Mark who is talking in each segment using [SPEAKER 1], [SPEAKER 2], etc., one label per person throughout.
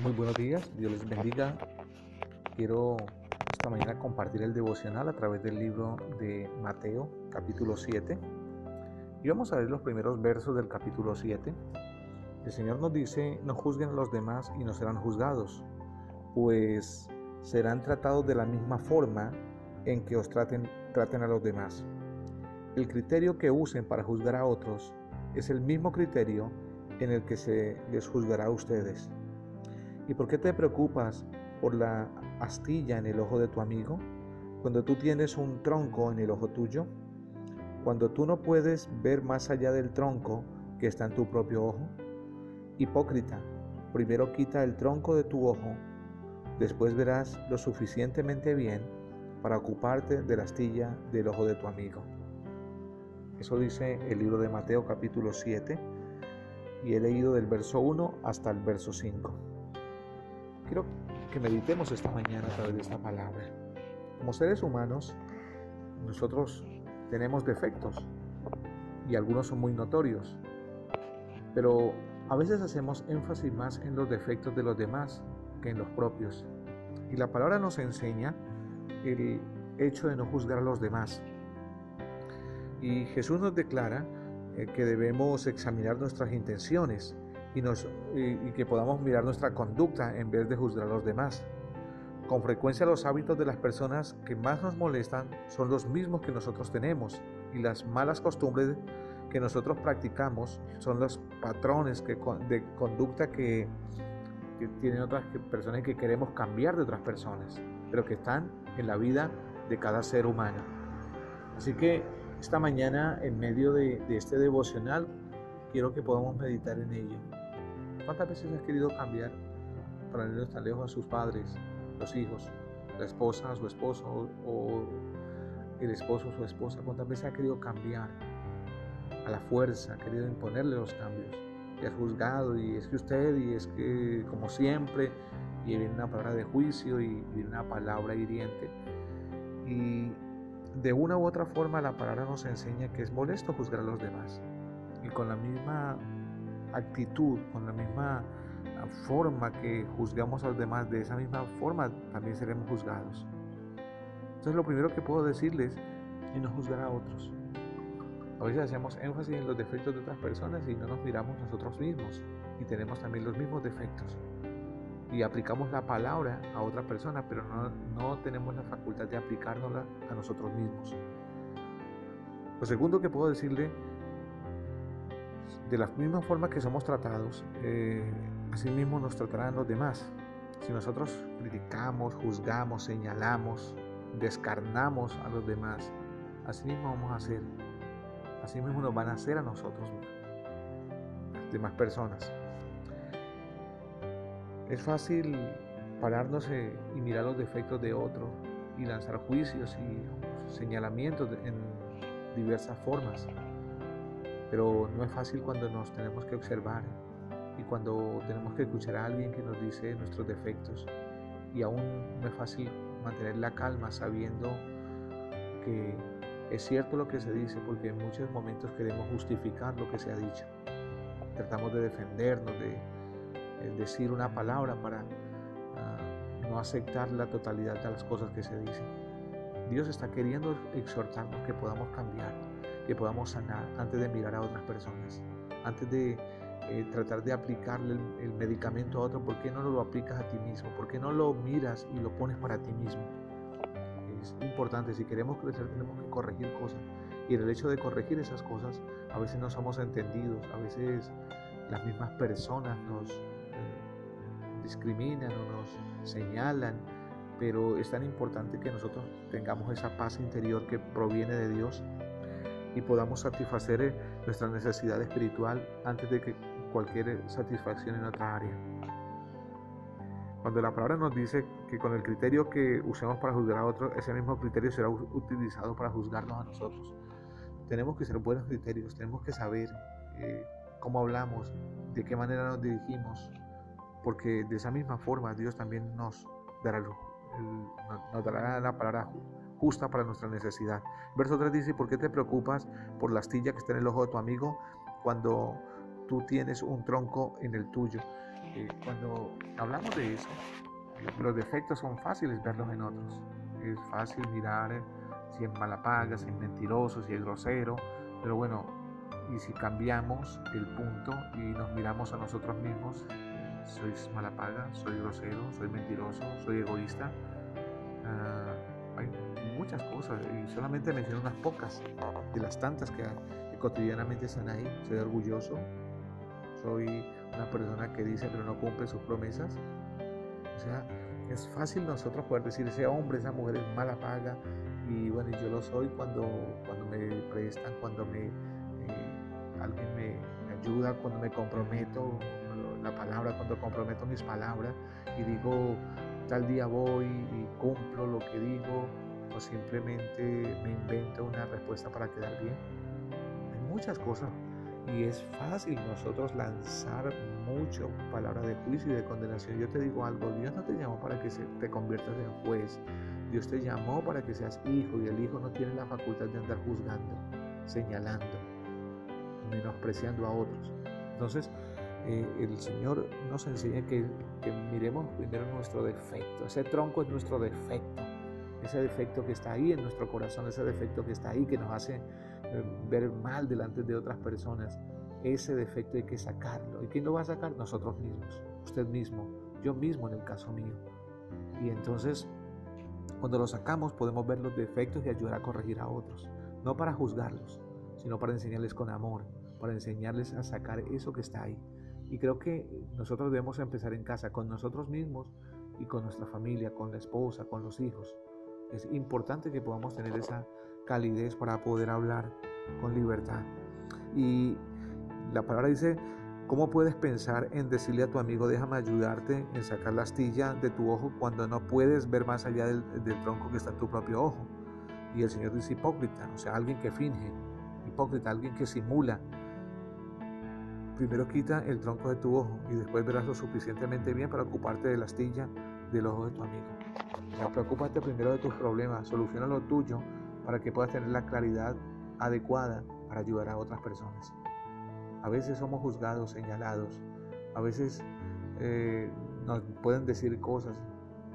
[SPEAKER 1] Muy buenos días, Dios les bendiga. Quiero esta mañana compartir el devocional a través del libro de Mateo, capítulo 7. Y vamos a ver los primeros versos del capítulo 7. El Señor nos dice, no juzguen a los demás y no serán juzgados, pues serán tratados de la misma forma en que os traten, traten a los demás. El criterio que usen para juzgar a otros es el mismo criterio en el que se les juzgará a ustedes. ¿Y por qué te preocupas por la astilla en el ojo de tu amigo cuando tú tienes un tronco en el ojo tuyo? Cuando tú no puedes ver más allá del tronco que está en tu propio ojo. Hipócrita, primero quita el tronco de tu ojo, después verás lo suficientemente bien para ocuparte de la astilla del ojo de tu amigo. Eso dice el libro de Mateo capítulo 7 y he leído del verso 1 hasta el verso 5. Quiero que meditemos esta mañana a través de esta palabra. Como seres humanos, nosotros tenemos defectos y algunos son muy notorios, pero a veces hacemos énfasis más en los defectos de los demás que en los propios. Y la palabra nos enseña el hecho de no juzgar a los demás. Y Jesús nos declara eh, que debemos examinar nuestras intenciones y, nos, y, que podamos mirar nuestra conducta en vez de juzgar a los demás. Con frecuencia los hábitos de las personas que más nos molestan son los mismos que nosotros tenemos y las malas costumbres que nosotros practicamos son los patrones que, de conducta que, que tienen otras personas que queremos cambiar de otras personas, pero que están en la vida de cada ser humano. Así que esta mañana, en medio de, de este devocional, quiero que podamos meditar en ello. ¿Cuántas veces has querido cambiar para no tan lejos a sus padres, los hijos, la esposa, su esposo o el esposo, su esposa? ¿Cuántas veces ha querido cambiar a la fuerza, ha querido imponerle los cambios? Y has juzgado y es que usted y es que como siempre y viene una palabra de juicio y viene una palabra hiriente. Y de una u otra forma la palabra nos enseña que es molesto juzgar a los demás. Y con la misma actitud, con la misma ah, forma que juzgamos a los demás, de esa misma forma también seremos juzgados. Entonces lo primero que puedo decirles es no juzgar a otros. A veces hacemos énfasis en los defectos de otras personas y no nos miramos nosotros mismos y tenemos también los mismos defectos. Y aplicamos la palabra a otra persona, pero no, no tenemos la facultad de aplicárnosla a nosotros mismos. Lo segundo que puedo decirle de la misma forma que somos tratados, eh, así mismo nos tratarán los demás. Si nosotros criticamos, juzgamos, señalamos, descarnamos a los demás, así mismo vamos a hacer. Así mismo nos van a hacer a nosotros, las demás personas. Es fácil pararnos eh, y mirar los defectos de otro y lanzar juicios y señalamientos en diversas formas. Pero no es fácil cuando nos tenemos que observar y cuando tenemos que escuchar a alguien que nos dice nuestros defectos. Y aún no es fácil mantener la calma sabiendo que es cierto lo que se dice porque en muchos momentos queremos justificar lo que se ha dicho. Tratamos de defendernos, de, decir una palabra para ah, no aceptar la totalidad de las cosas que se dicen. Dios está queriendo exhortarnos que podamos cambiar, que podamos sanar antes de mirar a otras personas, antes de eh, tratar de aplicarle el, medicamento a otro, ¿por qué no lo aplicas a ti mismo? ¿Por qué no lo miras y lo pones para ti mismo? Es importante, si queremos crecer tenemos que corregir cosas. Y en el hecho de corregir esas cosas, a veces no somos entendidos, a veces las mismas personas nos eh, discriminan o nos señalan, pero es tan importante que nosotros tengamos esa paz interior que proviene de Dios y podamos satisfacer eh, nuestra necesidad espiritual antes de que cualquier eh, satisfacción en otra área. Cuando la palabra nos dice que con el criterio que usemos para juzgar a otros, ese mismo criterio será utilizado para juzgarnos a nosotros. Tenemos que ser buenos criterios, tenemos que saber eh, cómo hablamos, de qué manera nos dirigimos, porque de esa misma forma Dios también nos dará, nos dará la palabra justa para nuestra necesidad. Verso 3 dice, ¿por qué te preocupas por la astilla que está en el ojo de tu amigo cuando tú tienes un tronco en el tuyo? Eh, cuando hablamos de eso. Los defectos son fáciles verlos en otros. Es fácil mirar si es mala paga, si es mentiroso, si es grosero, pero bueno, y si cambiamos el punto y nos miramos a nosotros mismos, soy mala paga, soy grosero, soy mentiroso, soy egoísta. Muchas cosas y solamente menciono unas pocas de las tantas que, cotidianamente están ahí. Soy orgulloso, soy una persona que dice pero no cumple sus promesas. O sea, es fácil nosotros poder decir ese hombre, esa mujer es mala paga y bueno, yo lo soy cuando, cuando me prestan, cuando me, eh, alguien me ayuda, cuando me comprometo, la palabra, cuando comprometo mis palabras y digo, tal día voy y cumplo lo que digo, simplemente me invento una respuesta para quedar bien. Hay muchas cosas y es fácil nosotros lanzar mucho palabra de juicio y de condenación. Yo te digo algo, Dios no te llamó para que te conviertas en juez. Dios te llamó para que seas hijo y el hijo no tiene la facultad de andar juzgando, señalando, menospreciando a otros. Entonces, eh, el Señor nos enseña que, miremos primero nuestro defecto. Ese tronco es nuestro defecto. Ese defecto que está ahí en nuestro corazón, ese defecto que está ahí, que nos hace eh, ver mal delante de otras personas. Ese defecto hay que sacarlo. ¿Y quién lo va a sacar? Nosotros mismos. Usted mismo. Yo mismo en el caso mío. Y entonces, cuando lo sacamos, podemos ver los defectos y ayudar a corregir a otros. No para juzgarlos, sino para enseñarles con amor, para enseñarles a sacar eso que está ahí. Y creo que nosotros debemos empezar en casa, con nosotros mismos y con nuestra familia, con la esposa, con los hijos. Es importante que podamos tener esa calidez para poder hablar con libertad. Y la palabra dice, ¿cómo puedes pensar en decirle a tu amigo, déjame ayudarte en sacar la astilla de tu ojo cuando no puedes ver más allá del, tronco que está en tu propio ojo? Y el Señor dice hipócrita, o sea, alguien que finge, hipócrita, alguien que simula, Primero quita el tronco de tu ojo y después verás lo suficientemente bien para ocuparte de la astilla del ojo de tu amigo. Preocúpate primero de tus problemas, soluciona lo tuyo para que puedas tener la claridad adecuada para ayudar a otras personas. A veces somos juzgados, señalados, a veces eh, nos pueden decir cosas,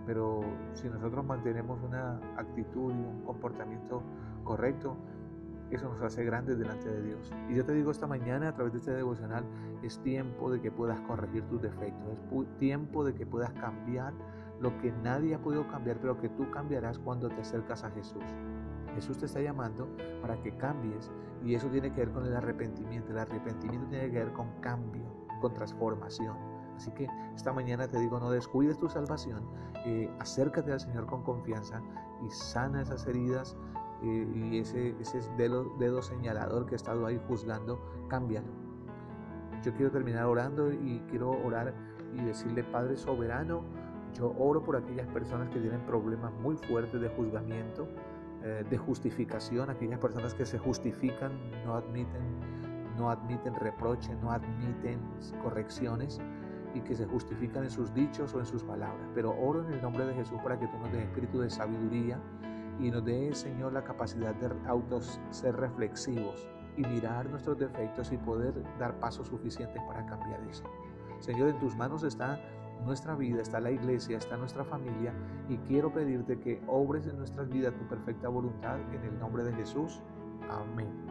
[SPEAKER 1] pero si nosotros mantenemos una actitud y un comportamiento correcto, eso nos hace grandes delante de Dios. Y yo te digo esta mañana a través de este devocional, es tiempo de que puedas corregir tus defectos, es tiempo de que puedas cambiar lo que nadie ha podido cambiar, pero que tú cambiarás cuando te acercas a Jesús. Jesús te está llamando para que cambies y eso tiene que ver con el arrepentimiento. El arrepentimiento tiene que ver con cambio, con transformación. Así que esta mañana te digo, no descuides tu salvación, eh, acércate al Señor con confianza y sana esas heridas, y ese, ese dedo, dedo señalador que ha estado ahí juzgando, cámbialo. Yo quiero terminar orando y quiero orar y decirle, Padre soberano, yo oro por aquellas personas que tienen problemas muy fuertes de juzgamiento, eh, de justificación, aquellas personas que se justifican, no admiten, no admiten reproche, no admiten correcciones y que se justifican en sus dichos o en sus palabras. Pero oro en el nombre de Jesús para que tú nos des espíritu de sabiduría, y nos dé, Señor, la capacidad de autos ser reflexivos y mirar nuestros defectos y poder dar pasos suficientes para cambiar eso. Señor, en tus manos está nuestra vida, está la iglesia, está nuestra familia y quiero pedirte que obres en nuestras vidas tu perfecta voluntad en el nombre de Jesús. Amén.